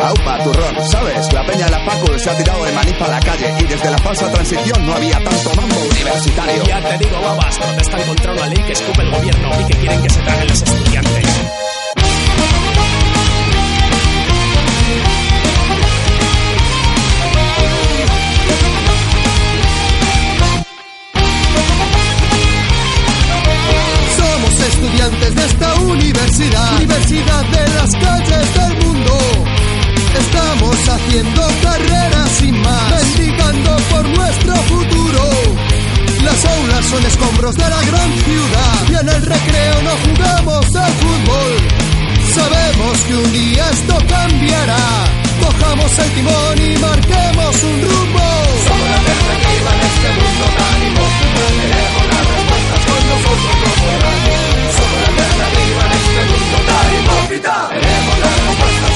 Aupa, turrón, ¿sabes? La peña de la Facu se ha tirado de manifa a la calle y desde la falsa transición no había tanto mambo universitario. Ya te digo, babas, protestan contra una ley que escupe el gobierno y que quieren que se traguen los estudiantes. Somos estudiantes de esta universidad, universidad de las calles del mundo. Estamos haciendo carreras sin más, mendigando por nuestro futuro. Las aulas son escombros de la gran ciudad y en el recreo no jugamos al fútbol. Sabemos que un día esto cambiará. Cojamos el timón y marquemos un rumbo. Somos la alternativa en este mundo tan hipócrita. Queremos las respuestas con nosotros no podrán. Somos la alternativa en este mundo tan hipócrita. Queremos las respuestas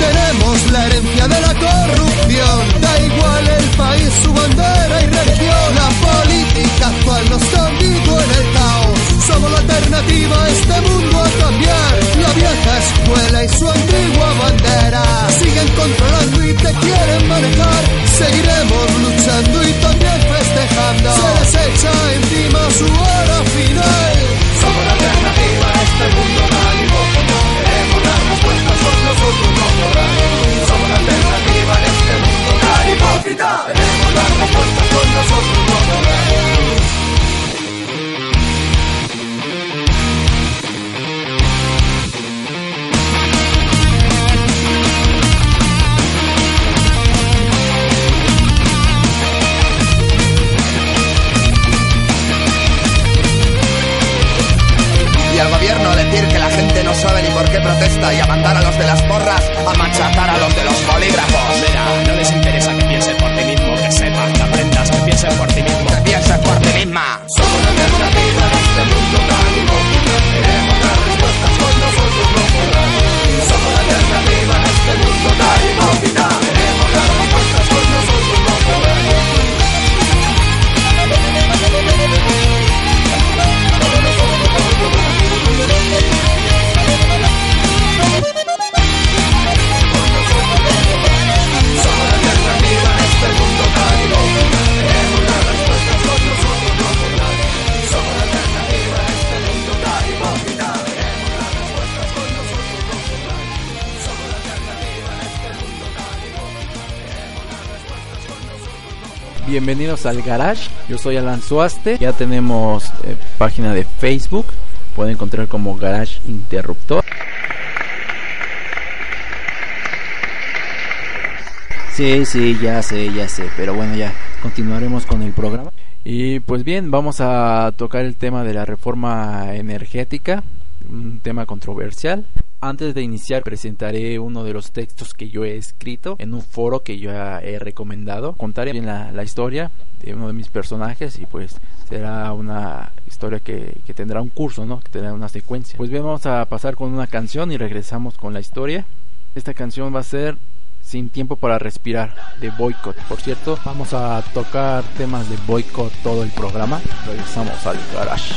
Tenemos la herencia de la corrupción. Da igual el país, su bandera y religión. La política actual nos convirtió en el caos. Somos la alternativa a este mundo a cambiar. La vieja escuela y su antigua bandera siguen controlando y te quieren manejar. Seguiremos luchando Bienvenidos al Garage, yo soy Alan Suaste, ya tenemos eh, página de Facebook, pueden encontrar como Garage Interruptor. Sí, sí, ya sé, ya sé, pero bueno, ya continuaremos con el programa. Y pues bien, vamos a tocar el tema de la reforma energética, un tema controversial. Antes de iniciar presentaré uno de los textos que yo he escrito en un foro que yo he recomendado. Contaré bien la, la historia de uno de mis personajes y pues será una historia que, que tendrá un curso, ¿no? Que tendrá una secuencia. Pues bien, vamos a pasar con una canción y regresamos con la historia. Esta canción va a ser Sin tiempo para respirar de Boycott. Por cierto, vamos a tocar temas de Boycott todo el programa. Regresamos al garage.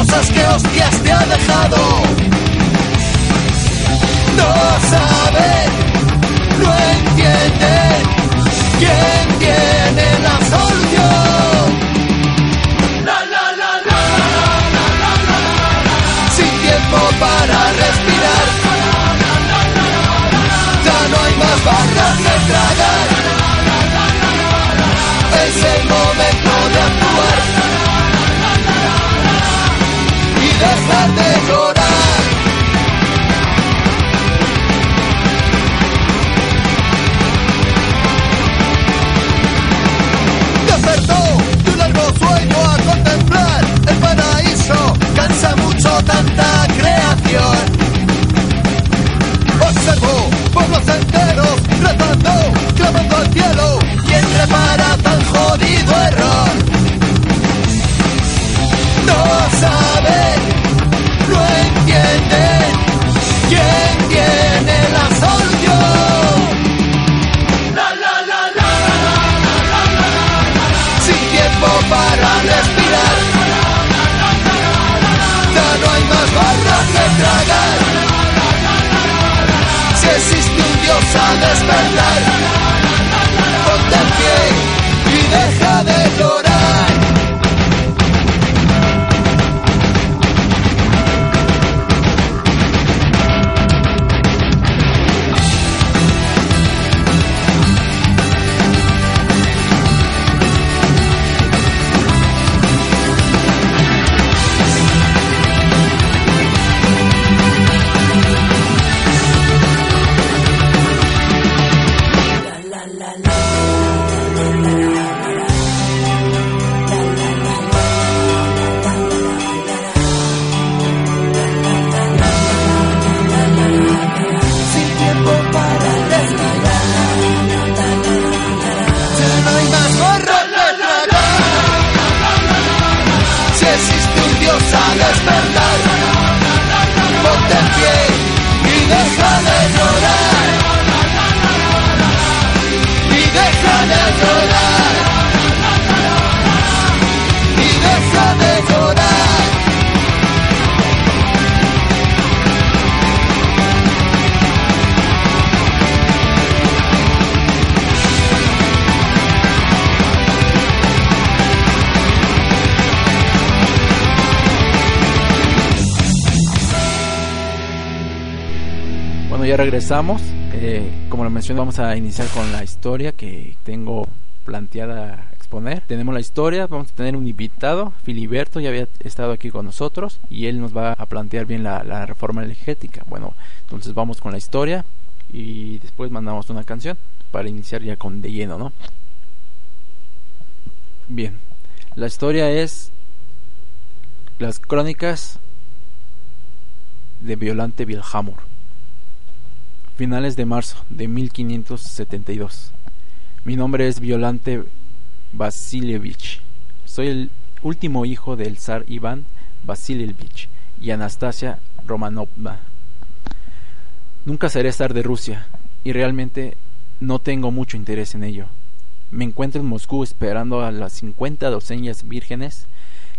Rosas que hostias te ha dejado. No saben, no entienden quién tiene la solución. La, la, la, la, sin tiempo para respirar. Ya no hay más barras que tragar. dejar de llorar. Despertó de un largo sueño a contemplar el paraíso, cansa mucho tanta creación. Observó pueblos enteros rezando, clamando al cielo, ¿quién repara tan jodido error? A despertar. Ya regresamos. Eh, como lo mencioné, vamos a iniciar con la historia que tengo planteada exponer. Tenemos la historia, vamos a tener un invitado, Filiberto, ya había estado aquí con nosotros y él nos va a plantear bien la, la reforma energética. Bueno, entonces vamos con la historia y después mandamos una canción para iniciar ya con de lleno, ¿no? Bien, la historia es las crónicas de Violante Vilhamur finales de marzo de 1572. Mi nombre es Violante Vasilievich. Soy el último hijo del zar Iván Vasilievich y Anastasia Romanovna. Nunca seré zar de Rusia y realmente no tengo mucho interés en ello. Me encuentro en Moscú esperando a las 50 doceñas vírgenes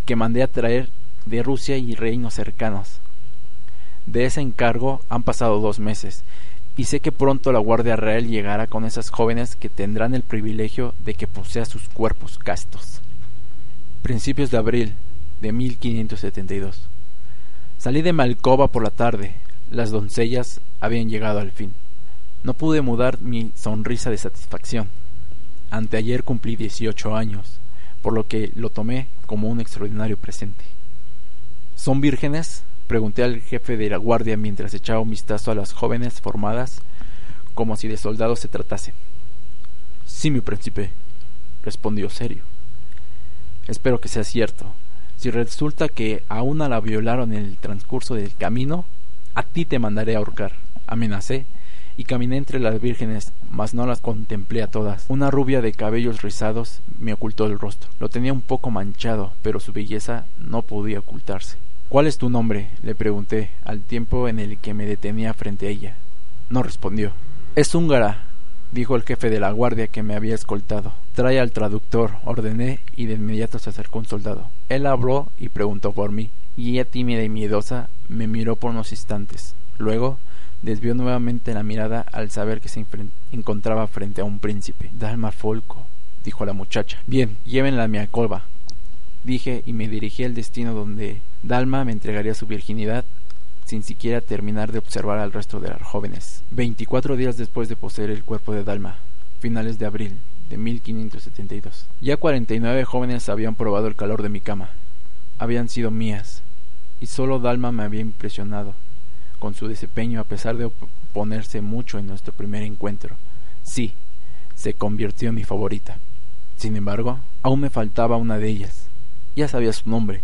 que mandé a traer de Rusia y reinos cercanos. De ese encargo han pasado dos meses y sé que pronto la Guardia Real llegará con esas jóvenes que tendrán el privilegio de que posea sus cuerpos castos. Principios de abril de 1572. Salí de Malcova por la tarde. Las doncellas habían llegado al fin. No pude mudar mi sonrisa de satisfacción. Anteayer cumplí 18 años, por lo que lo tomé como un extraordinario presente. ¿Son vírgenes? Pregunté al jefe de la guardia mientras echaba un vistazo a las jóvenes formadas como si de soldados se tratase. Sí, mi príncipe, respondió serio. Espero que sea cierto. Si resulta que a una la violaron en el transcurso del camino, a ti te mandaré a ahorcar. Amenacé y caminé entre las vírgenes, mas no las contemplé a todas. Una rubia de cabellos rizados me ocultó el rostro. Lo tenía un poco manchado, pero su belleza no podía ocultarse. ¿Cuál es tu nombre? le pregunté, al tiempo en el que me detenía frente a ella. No respondió. Es húngara, dijo el jefe de la guardia que me había escoltado. Trae al traductor, ordené, y de inmediato se acercó un soldado. Él habló y preguntó por mí, y ella tímida y miedosa me miró por unos instantes. Luego desvió nuevamente la mirada al saber que se encontraba frente a un príncipe. Dalma Folco, dijo la muchacha. Bien, llévenla a mi alcoba, dije y me dirigí al destino donde Dalma me entregaría su virginidad sin siquiera terminar de observar al resto de las jóvenes. Veinticuatro días después de poseer el cuerpo de Dalma, finales de abril de 1572. Ya cuarenta y nueve jóvenes habían probado el calor de mi cama. Habían sido mías, y solo Dalma me había impresionado con su desempeño a pesar de oponerse mucho en nuestro primer encuentro. Sí, se convirtió en mi favorita. Sin embargo, aún me faltaba una de ellas. Ya sabía su nombre,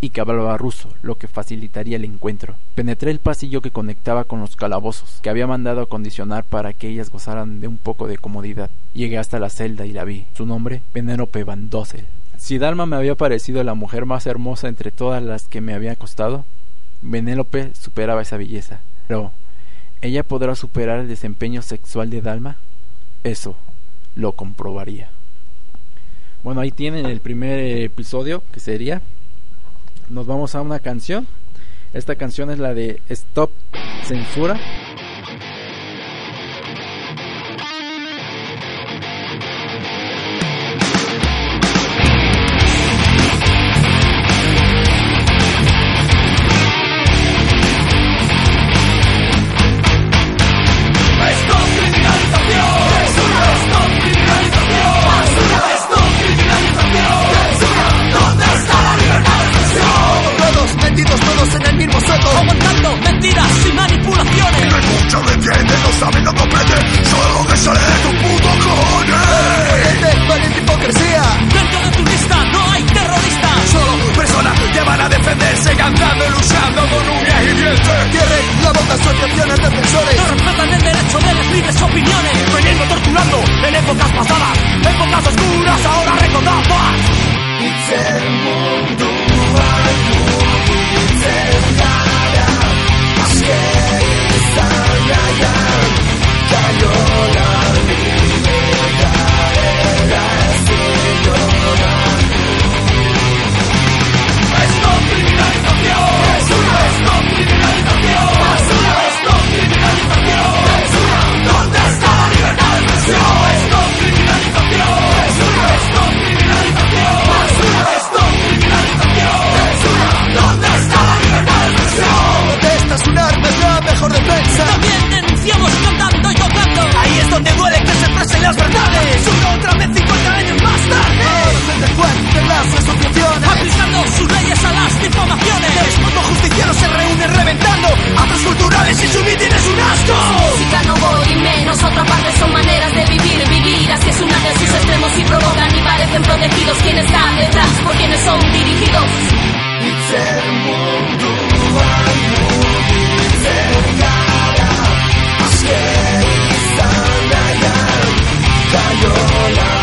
y que hablaba ruso, lo que facilitaría el encuentro. Penetré el pasillo que conectaba con los calabozos, que había mandado acondicionar para que ellas gozaran de un poco de comodidad. Llegué hasta la celda y la vi. Su nombre, Penélope Van Dossel. Si Dalma me había parecido la mujer más hermosa entre todas las que me había acostado, Penélope superaba esa belleza. Pero, ¿ella podrá superar el desempeño sexual de Dalma? Eso lo comprobaría. Bueno, ahí tienen el primer episodio, que sería nos vamos a una canción. Esta canción es la de Stop Censura. Delincuentes, las asociaciones. Aplicando sus leyes a las difamaciones. El mundo justiciero se reúne reventando. Actos culturales y su mitin es un asco. música no voy menos otra parte son maneras de vivir vivir así es una de sus extremos y provocan y parecen protegidos quienes están detrás por quienes son dirigidos Bueno, ya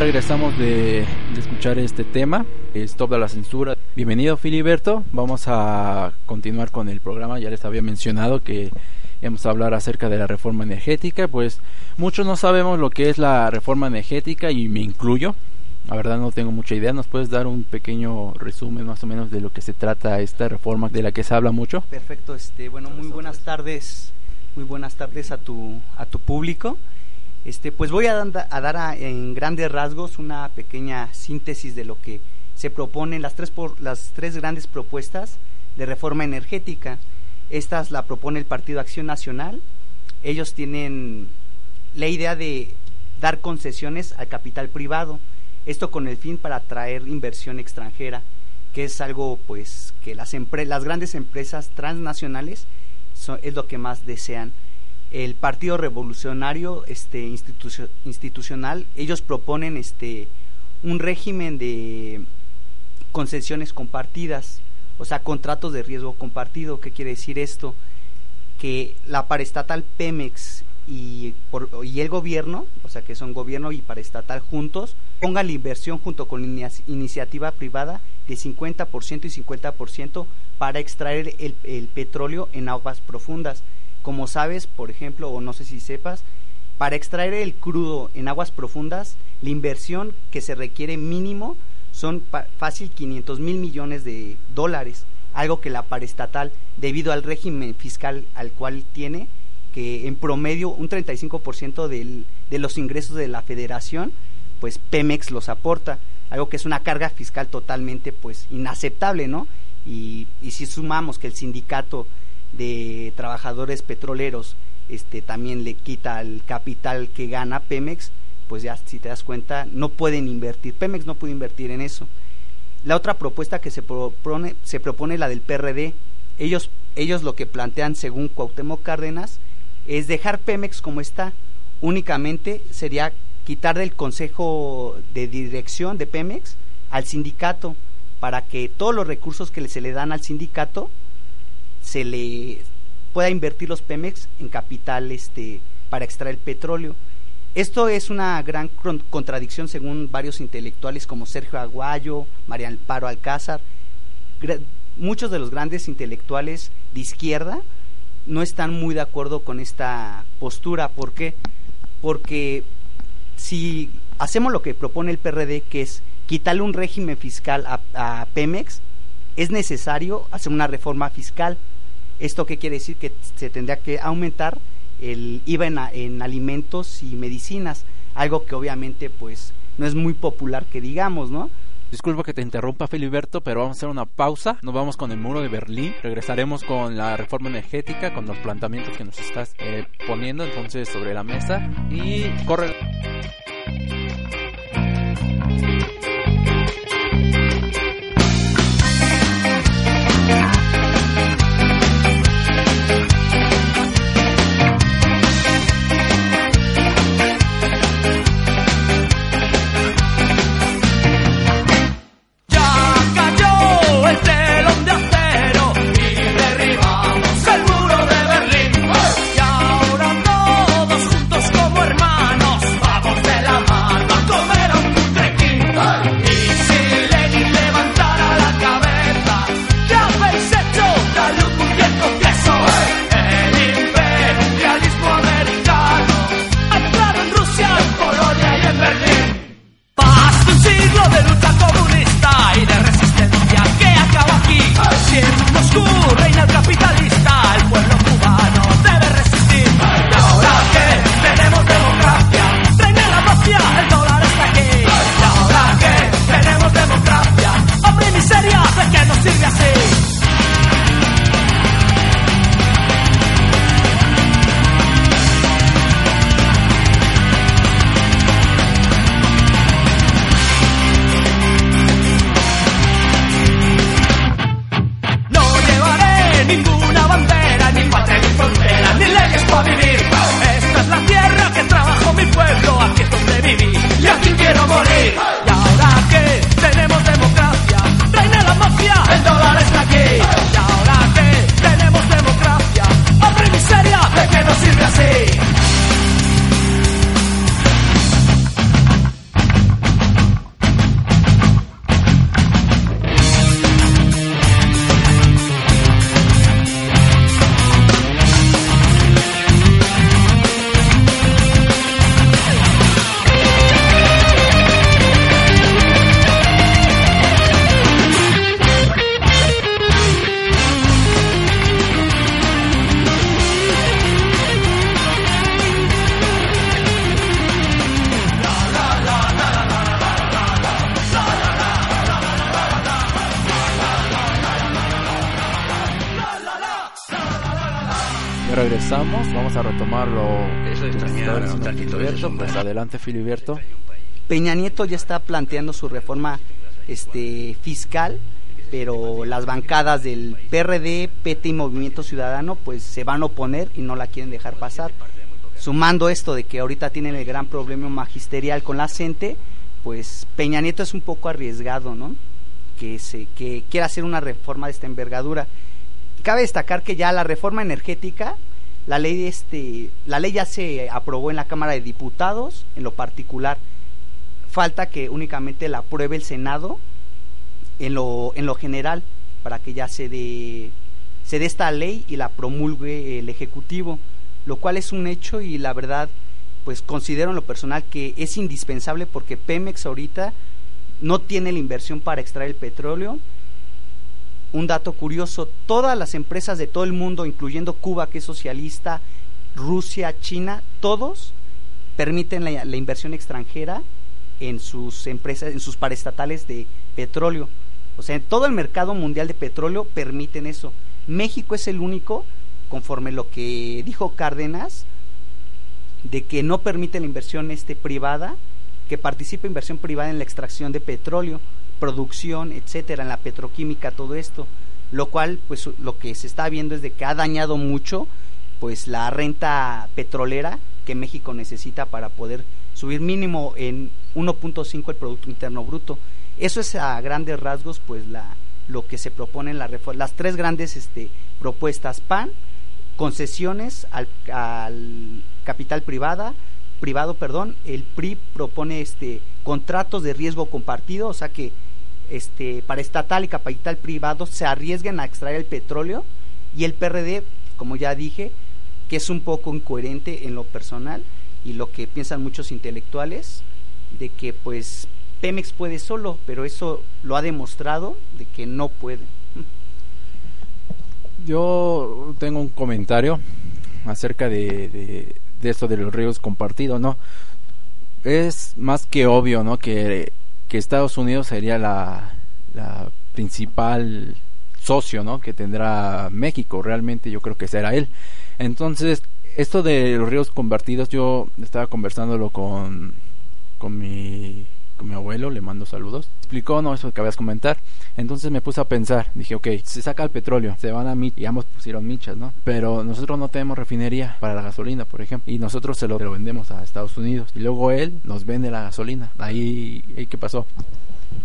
regresamos de, escuchar este tema, Stop de la Censura. Bienvenido Filiberto, vamos a continuar con el programa, ya les había mencionado que íbamos a hablar acerca de la reforma energética, pues muchos no sabemos lo que es la reforma energética y me incluyo, la verdad no tengo mucha idea, ¿nos puedes dar un pequeño resumen más o menos de lo que se trata esta reforma de la que se habla mucho? Perfecto, este, bueno, muy buenas tardes, muy buenas tardes a tu, a tu público. Este, pues voy a, a dar a- en grandes rasgos una pequeña síntesis de lo que se proponen las tres, por, las tres grandes propuestas de reforma energética. Estas la propone el Partido Acción Nacional. Ellos tienen la idea de dar concesiones al capital privado. Esto con el fin para atraer inversión extranjera, que es algo pues que las, las grandes empresas transnacionales son- es lo que más desean. El Partido Revolucionario este, institucio- institucional, ellos proponen este, un régimen de concesiones compartidas, o sea, contratos de riesgo compartido. ¿Qué quiere decir esto? Que la paraestatal Pemex y, por- y el gobierno, o sea, que son gobierno y paraestatal juntos, pongan la inversión junto con la iniciativa privada de 50% y 50% para extraer el petróleo en aguas profundas. Como sabes, por ejemplo, o no sé si sepas, para extraer el crudo en aguas profundas, la inversión que se requiere mínimo son fácil 500 mil millones de dólares, algo que la paraestatal, debido al régimen fiscal al cual tiene, que en promedio un 35% del, de los ingresos de la federación, pues Pemex los aporta, algo que es una carga fiscal totalmente pues inaceptable, ¿no? Y, y si sumamos que el sindicato de trabajadores petroleros este también le quita el capital que gana Pemex, pues ya si te das cuenta no pueden invertir, Pemex no puede invertir en eso. La otra propuesta que se propone se propone la del PRD. Ellos ellos lo que plantean según Cuauhtémoc Cárdenas es dejar Pemex como está. Únicamente sería quitar del consejo de dirección de Pemex al sindicato para que todos los recursos que se le dan al sindicato se le pueda invertir los Pemex en capital este para extraer petróleo. Esto es una gran contradicción según varios intelectuales como Sergio Aguayo, María Amparo Alcázar. Muchos de los grandes intelectuales de izquierda no están muy de acuerdo con esta postura. ¿Por qué? Porque si hacemos lo que propone el PRD, que es quitarle un régimen fiscal a, a Pemex, es necesario hacer una reforma fiscal. ¿Esto qué quiere decir? Que se tendría que aumentar el IVA en, alimentos y medicinas, algo que obviamente pues no es muy popular que digamos, ¿no? Disculpa que te interrumpa, Filiberto, pero vamos a hacer una pausa. Nos vamos con el muro de Berlín. Regresaremos con la reforma energética, con los planteamientos que nos estás eh, poniendo entonces sobre la mesa. Y corre. Vamos a retomar lo Eso de que extrañar estaba a un diciendo tantito de Filiberto. sombra. Pues adelante, Filiberto. Peña Nieto ya está planteando su reforma este fiscal pero las bancadas del PRD, PT y Movimiento Ciudadano pues se van a oponer y no la quieren dejar pasar. Sumando esto de que ahorita tienen el gran problema magisterial con la gente, pues Peña Nieto es un poco arriesgado, ¿no? Que se que quiera hacer una reforma de esta envergadura. Cabe destacar que ya la reforma energética, la ley este la ley ya se aprobó en la Cámara de Diputados en lo particular. Falta que únicamente la apruebe el Senado en lo en lo general para que ya se dé se dé esta ley y la promulgue el ejecutivo, lo cual es un hecho y la verdad pues considero en lo personal que es indispensable porque Pemex ahorita no tiene la inversión para extraer el petróleo. Un dato curioso, todas las empresas de todo el mundo, incluyendo Cuba, que es socialista, Rusia, China, todos permiten la, inversión extranjera en sus empresas, en sus paraestatales de petróleo. O sea, en todo el mercado mundial de petróleo permiten eso. México es el único, conforme lo que dijo Cárdenas, de que no permite la inversión este privada, que participe inversión privada en la extracción de petróleo, producción, etcétera, en la petroquímica, todo esto, lo cual pues lo que se está viendo es de que ha dañado mucho pues la renta petrolera que México necesita para poder subir mínimo en 1.5 el producto interno bruto. Eso es a grandes rasgos pues la lo que se propone en la reforma, las tres grandes este propuestas. PAN, concesiones al, al capital privada, privado, perdón, el PRI propone este contratos de riesgo compartido, o sea que este para estatal y capital privado se arriesguen a extraer el petróleo y el PRD, como ya dije, que es un poco incoherente en lo personal y lo que piensan muchos intelectuales de que pues Pemex puede solo, pero eso lo ha demostrado de que no puede. Yo tengo un comentario acerca de, de, de esto de los ríos compartidos, ¿no? Es más que obvio, ¿no? Que, que Estados Unidos sería la, principal socio, ¿no? Que tendrá México, realmente yo creo que será él. Entonces, esto de los ríos convertidos, yo estaba conversándolo con, con mi mi abuelo, le mando saludos. Explicó, no, eso que acabas de comentar. Entonces me puse a pensar, dije, ok, se saca el petróleo, se van a Mich, y ambos pusieron michas, ¿no? Pero nosotros no tenemos refinería para la gasolina, por ejemplo, y nosotros se lo, se lo vendemos a Estados Unidos. Y luego él nos vende la gasolina. Ahí, ahí ¿qué pasó?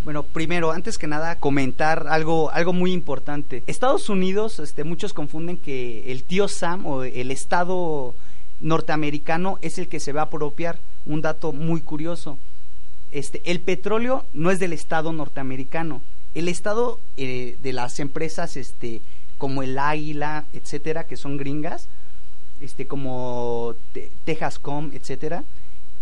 Bueno, primero, antes que nada, comentar algo, algo muy importante. Estados Unidos, este, muchos confunden que el tío Sam o el Estado norteamericano es el que se va a apropiar. Un dato muy curioso. Este, el petróleo no es del Estado norteamericano. El Estado eh, de las empresas este, como el Águila, etcétera, que son gringas, este, como Te Texascom, etcétera,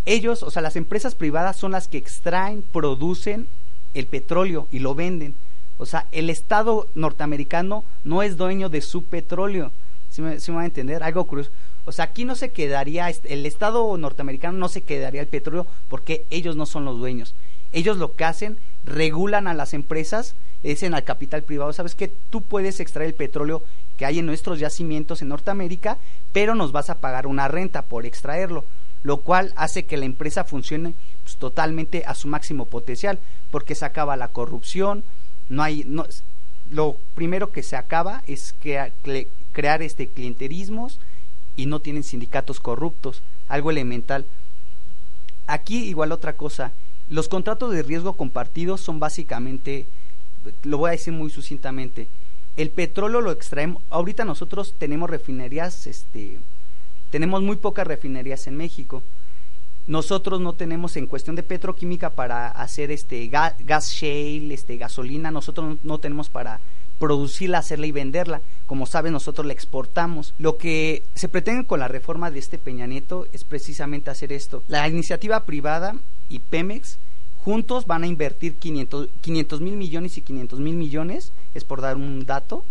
ellos, o sea, las empresas privadas son las que extraen, producen el petróleo y lo venden. O sea, el Estado norteamericano no es dueño de su petróleo. ¿Sí me, sí me va a entender? Algo curioso. O sea, aquí no se quedaría, el Estado norteamericano no se quedaría el petróleo porque ellos no son los dueños. Ellos lo que hacen, regulan a las empresas, dicen al capital privado, sabes que tú puedes extraer el petróleo que hay en nuestros yacimientos en Norteamérica, pero nos vas a pagar una renta por extraerlo, lo cual hace que la empresa funcione pues, totalmente a su máximo potencial, porque se acaba la corrupción, no hay, no, lo primero que se acaba es que, crear este clienterismos, y no tienen sindicatos corruptos, algo elemental. Aquí igual otra cosa, los contratos de riesgo compartidos son básicamente, lo voy a decir muy sucintamente, el petróleo lo extraemos, ahorita nosotros tenemos refinerías, este, tenemos muy pocas refinerías en México. Nosotros no tenemos en cuestión de petroquímica para hacer este gas, gas shale, este gasolina, nosotros no, no tenemos para producirla, hacerla y venderla. Como saben, nosotros la exportamos. Lo que se pretende con la reforma de este Peña Nieto es precisamente hacer esto. La iniciativa privada y Pemex juntos van a invertir 500 mil millones y 500 mil millones, es por dar un dato.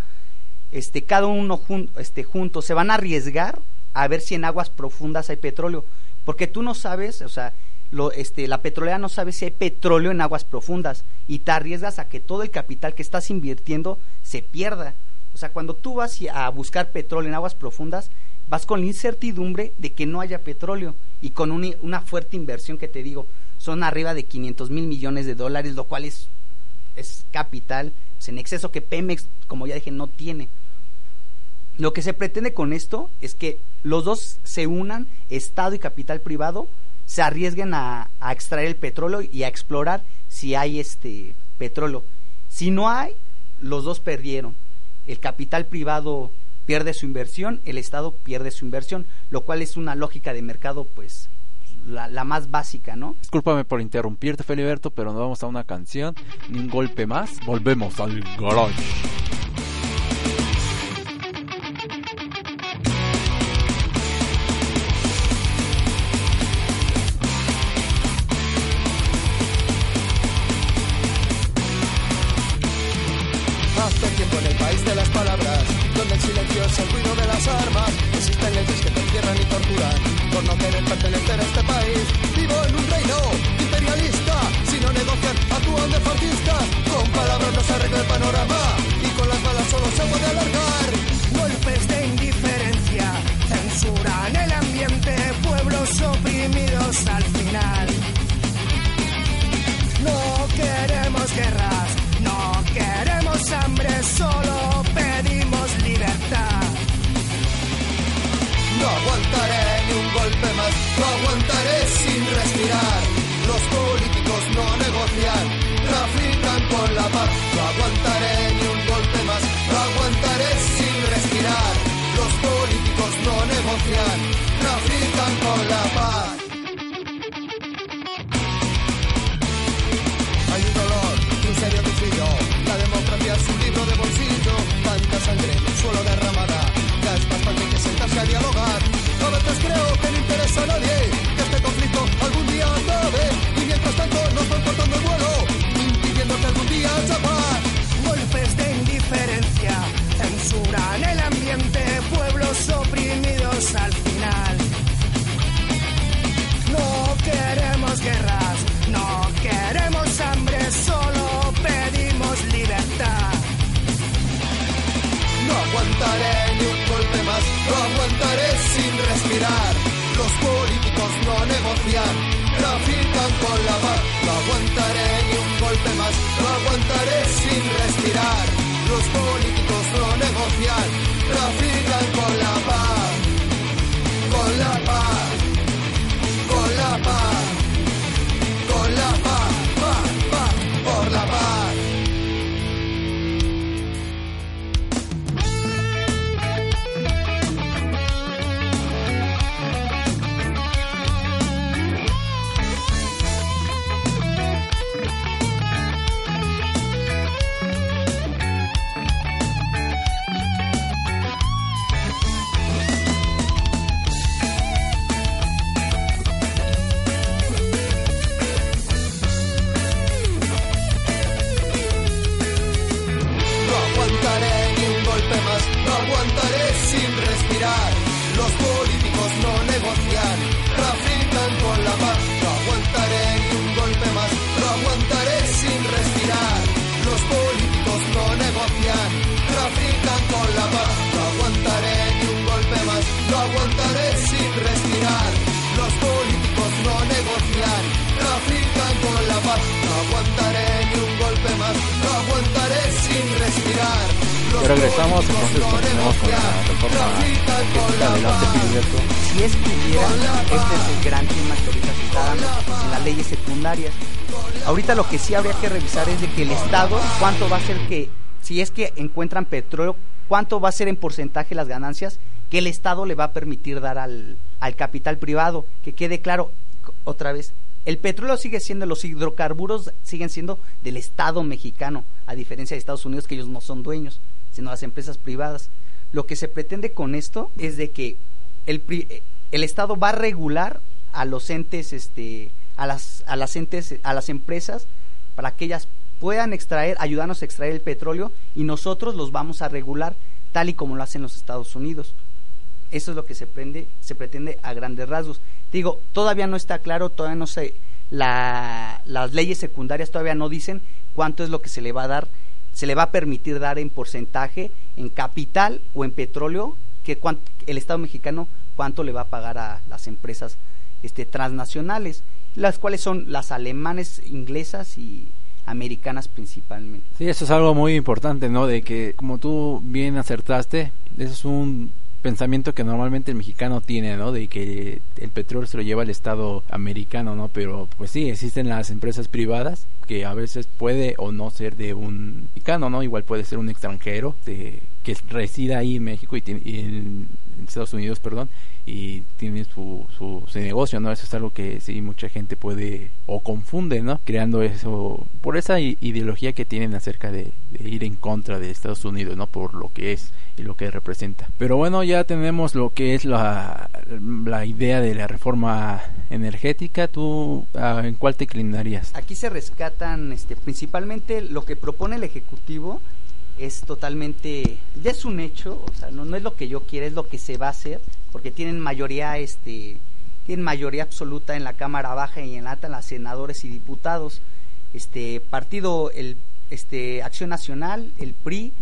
Este, cada uno jun, este, juntos se van a arriesgar a ver si en aguas profundas hay petróleo. Porque tú no sabes, o sea, lo, este, la petrolera no sabe si hay petróleo en aguas profundas y te arriesgas a que todo el capital que estás invirtiendo se pierda. O sea, cuando tú vas a buscar petróleo en aguas profundas, vas con la incertidumbre de que no haya petróleo y con una, una fuerte inversión que te digo, son arriba de 500 mil millones de dólares, lo cual es, es capital pues, en exceso que Pemex, como ya dije, no tiene. Lo que se pretende con esto es que los dos se unan, Estado y capital privado, se arriesguen a, a extraer el petróleo y a explorar si hay este petróleo. Si no hay, los dos perdieron. El capital privado pierde su inversión, el Estado pierde su inversión, lo cual es una lógica de mercado, pues, la, la más básica, ¿no? Discúlpame por interrumpirte, Feliberto, pero nos vamos a una canción, ni un golpe más. Volvemos al garage. Aguantaré ni un golpe más, no aguantaré sin respirar. Los políticos no negocian, trafican con la paz. No aguantaré ni un golpe más, no aguantaré sin respirar. Los políticos Regresamos, entonces continuamos con la reforma energética. la Adelante, paz. Filiberto. Si es que hubiera, este es el gran tema que ahorita se está dando en las leyes secundarias. Ahorita lo que sí habría que revisar es de que el Estado, cuánto va a ser que, si es que encuentran petróleo, cuánto va a ser en porcentaje las ganancias que el Estado le va a permitir dar al, al capital privado. Que quede claro, otra vez, el petróleo sigue siendo, los hidrocarburos siguen siendo del Estado mexicano, a diferencia de Estados Unidos, que ellos no son dueños, sino las empresas privadas. Lo que se pretende con esto es de que el, el Estado va a regular a los entes, este, a las, a las entes, a las empresas, para que ellas puedan extraer, ayudarnos a extraer el petróleo y nosotros los vamos a regular tal y como lo hacen los Estados Unidos. Eso es lo que se, prende, se pretende a grandes rasgos. Digo, todavía no está claro, todavía no sé, la, las leyes secundarias todavía no dicen cuánto es lo que se le va a dar, se le va a permitir dar en porcentaje, en capital o en petróleo, que el Estado mexicano cuánto le va a pagar a las empresas este, transnacionales, las cuales son las alemanes, inglesas y americanas principalmente. Sí, eso es algo muy importante, ¿no? De que, como tú bien acertaste, eso es un pensamiento que normalmente el mexicano tiene, ¿no? De que el petróleo se lo lleva el Estado americano, ¿no? Pero pues sí, existen las empresas privadas que a veces puede o no ser de un mexicano, ¿no? Igual puede ser un extranjero de, que resida ahí en México y, y en, Estados Unidos, perdón, y tiene su, su, su, negocio, ¿no? Eso es algo que sí mucha gente puede o confunde, ¿no? Creando eso por esa ideología que tienen acerca de, de, ir en contra de Estados Unidos, ¿no? Por lo que es y lo que representa. Pero bueno, ya tenemos lo que es la, la idea de la reforma energética. ¿Tú uh, en cuál te inclinarías? Aquí se rescatan este, principalmente lo que propone el Ejecutivo es totalmente, ya es un hecho, o sea, no, es lo que yo quiero, es lo que se va a hacer, porque tienen mayoría, este, tienen mayoría absoluta en la Cámara Baja y en la alta, las senadores y diputados, este partido, el, este, Acción Nacional, el PRI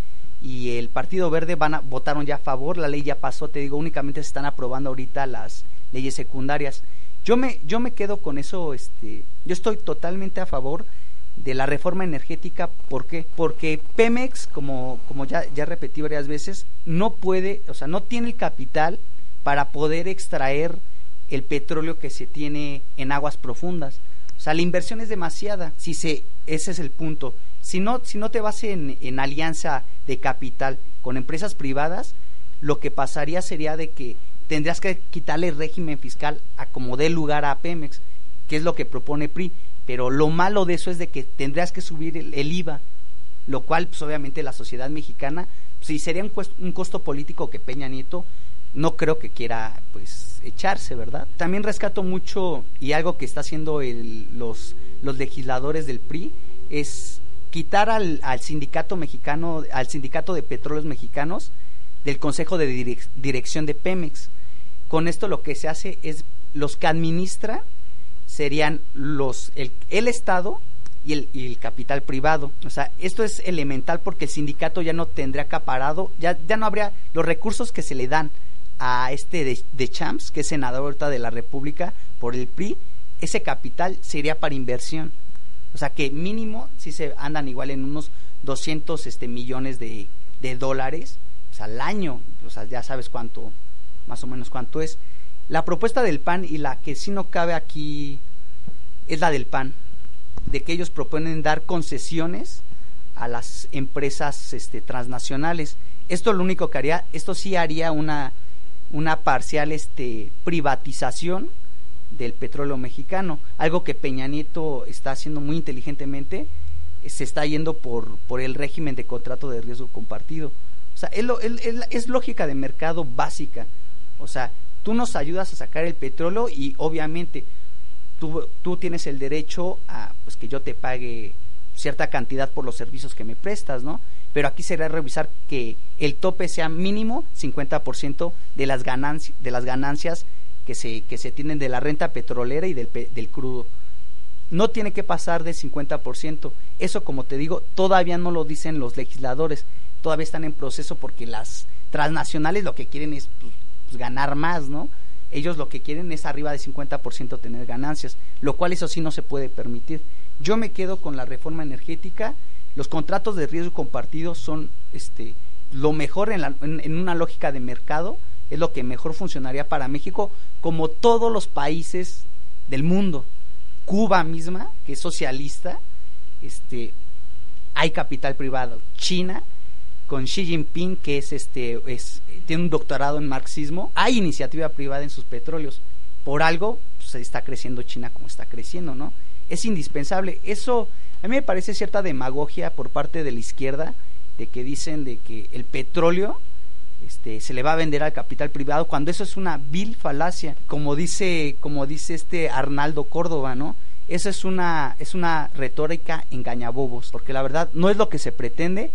y el Partido Verde van a, votaron ya a favor, la ley ya pasó, te digo, únicamente se están aprobando ahorita las leyes secundarias. Yo me, yo me quedo con eso, este, yo estoy totalmente a favor de la reforma energética. ¿Por qué? Porque Pemex, como, como ya, ya repetí varias veces, no puede, o sea, no tiene el capital para poder extraer el petróleo que se tiene en aguas profundas. O sea, la inversión es demasiada. Si se, ese es el punto. Si no, si no te vas en, en alianza de capital con empresas privadas, lo que pasaría sería de que tendrías que quitarle régimen fiscal a como dé lugar a Pemex, que es lo que propone PRI pero lo malo de eso es de que tendrías que subir el, IVA, lo cual pues obviamente la sociedad mexicana, si pues, sería un, un, costo político que Peña Nieto no creo que quiera pues echarse, ¿verdad? También rescato mucho y algo que está haciendo el, los, los legisladores del PRI es quitar al, sindicato mexicano, al sindicato de petróleos mexicanos del Consejo de direc Dirección de Pemex. Con esto lo que se hace es los que administran serían los el, el Estado y el, y el, capital privado. O sea, esto es elemental porque el sindicato ya no tendría acaparado, ya, ya no habría los recursos que se le dan a este de, de Champs, que es senador ahorita de la República por el PRI, ese capital sería para inversión. O sea, que mínimo si se andan igual en unos 200 este, millones de, de dólares sea, al año. O sea, ya sabes cuánto, más o menos cuánto es. La propuesta del PAN y la que sí no cabe aquí es la del PAN, de que ellos proponen dar concesiones a las empresas este, transnacionales. Esto lo único que haría, esto sí haría una, una parcial este, privatización del petróleo mexicano, algo que Peña Nieto está haciendo muy inteligentemente, se está yendo por, por el régimen de contrato de riesgo compartido. O sea, es, lo, es lógica de mercado básica. O sea, tú nos ayudas a sacar el petróleo y obviamente tú, tú tienes el derecho a pues que yo te pague cierta cantidad por los servicios que me prestas, ¿no? Pero aquí sería revisar que el tope sea mínimo 50% de las ganancias de las ganancias que se que se tienen de la renta petrolera y del del crudo. No tiene que pasar de 50%. Eso como te digo, todavía no lo dicen los legisladores. Todavía están en proceso porque las transnacionales lo que quieren es pues, pues, ganar más, ¿no? Ellos lo que quieren es arriba de 50% tener ganancias, lo cual eso sí no se puede permitir. Yo me quedo con la reforma energética, los contratos de riesgo compartido son este, lo mejor en, la, en, en una lógica de mercado, es lo que mejor funcionaría para México, como todos los países del mundo. Cuba misma, que es socialista, este, hay capital privado. China, con Xi Jinping, que es este, es, tiene un doctorado en marxismo, hay iniciativa privada en sus petróleos. Por algo pues, está creciendo China como está creciendo, ¿no? Es indispensable. Eso a mí me parece cierta demagogia por parte de la izquierda, de que dicen de que el petróleo este, se le va a vender al capital privado, cuando eso es una vil falacia, como dice, como dice este Arnaldo Córdoba, ¿no? Esa es una, es una retórica engañabobos, porque la verdad no es lo que se pretende,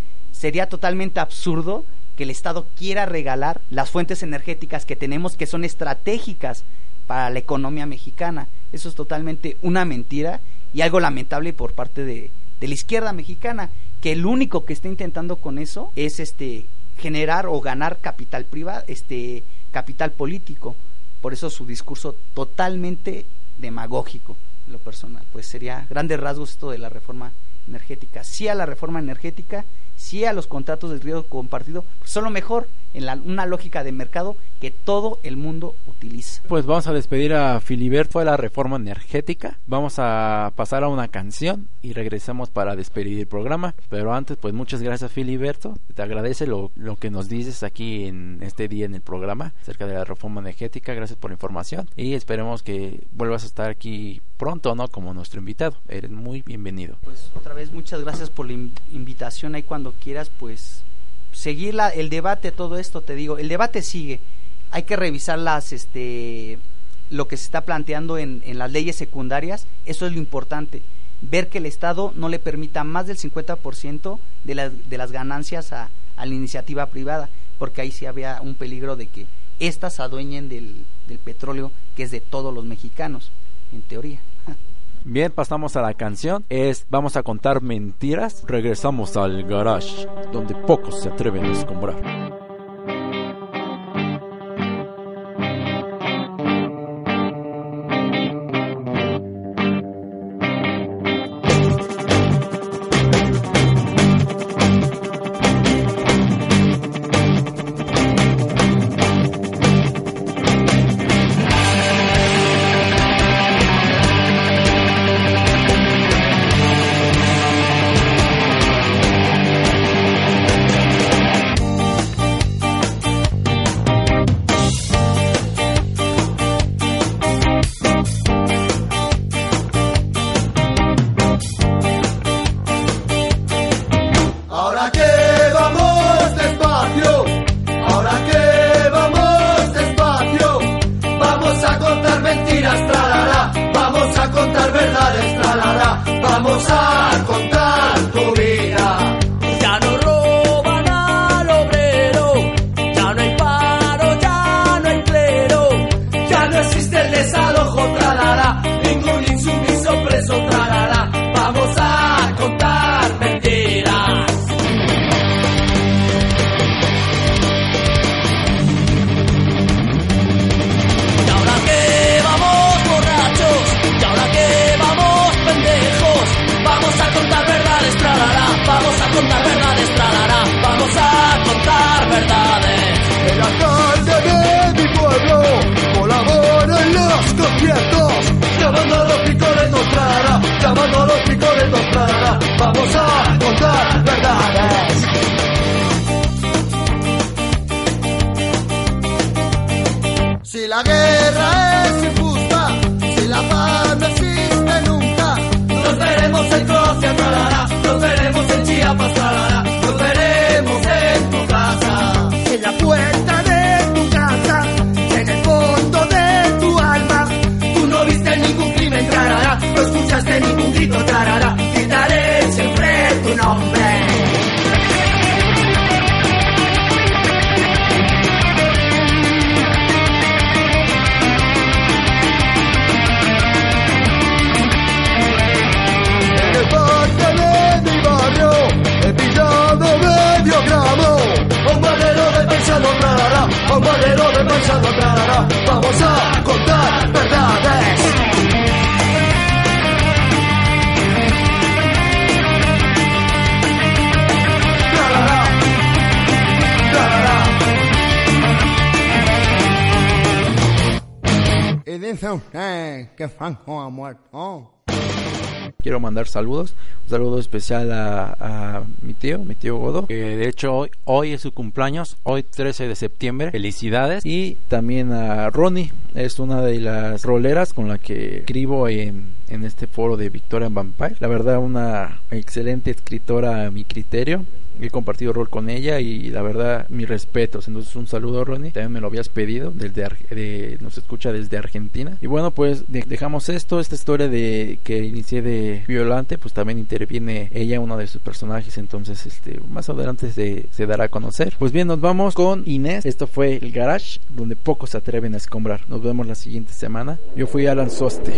sería totalmente absurdo que el Estado quiera regalar las fuentes energéticas que tenemos que son estratégicas para la economía mexicana. Eso es totalmente una mentira y algo lamentable por parte de, la izquierda mexicana, que el único que está intentando con eso es este generar o ganar capital privado, este capital político. Por eso su discurso totalmente demagógico, lo personal. Pues sería grandes rasgos esto de la reforma energética, sí a la reforma energética, sí a los contratos de riesgo compartido, pues son lo mejor en la, una lógica de mercado que todo el mundo utiliza. Pues vamos a despedir a Filiberto de la reforma energética. Vamos a pasar a una canción y regresamos para despedir el programa. Pero antes, pues muchas gracias Filiberto. Te agradece lo, lo que nos dices aquí en este día en el programa acerca de la reforma energética. Gracias por la información y esperemos que vuelvas a estar aquí pronto, ¿no? Como nuestro invitado. Eres muy bienvenido. Pues otra vez muchas gracias por la in- invitación. Ahí cuando quieras, pues seguir la- el debate, todo esto, te digo, el debate sigue. Hay que revisar las, este, lo que se está planteando en, en las leyes secundarias. Eso es lo importante. Ver que el Estado no le permita más del 50% de las, de las ganancias a, a la iniciativa privada, porque ahí sí había un peligro de que éstas adueñen del, del petróleo que es de todos los mexicanos, en teoría. Bien, pasamos a la canción. Es Vamos a contar mentiras. Regresamos al garage, donde pocos se atreven a escombrar. Conciertos. Llamando a los picores nos traerá, llamando a los picores nos traerá. Vamos a contar verdades. Si la guerra es injusta, si la paz no existe nunca, nos veremos en Croacia, tralará, nos veremos en Chiapas, tralará, que. Quiero mandar saludos. Un saludo especial a, mi tío, mi tío Godo, de hecho hoy, hoy es su cumpleaños, hoy 13 de septiembre. Felicidades. Y también a Ronnie, es una de las roleras con la que escribo en, en este foro de Victoria Vampire. La verdad, una excelente escritora a mi criterio. He compartido rol con ella y la verdad, mis respetos. Entonces, un saludo, Ronnie. También me lo habías pedido, desde nos escucha desde Argentina. Y bueno, pues de- dejamos esto, esta historia de que inicié de Violante, pues también interviene ella, uno de sus personajes. Entonces, este, más adelante se, se dará a conocer. Pues bien, nos vamos con Inés. Esto fue el Garage, donde pocos se atreven a escombrar. Nos vemos la siguiente semana. Yo fui Alan Soste.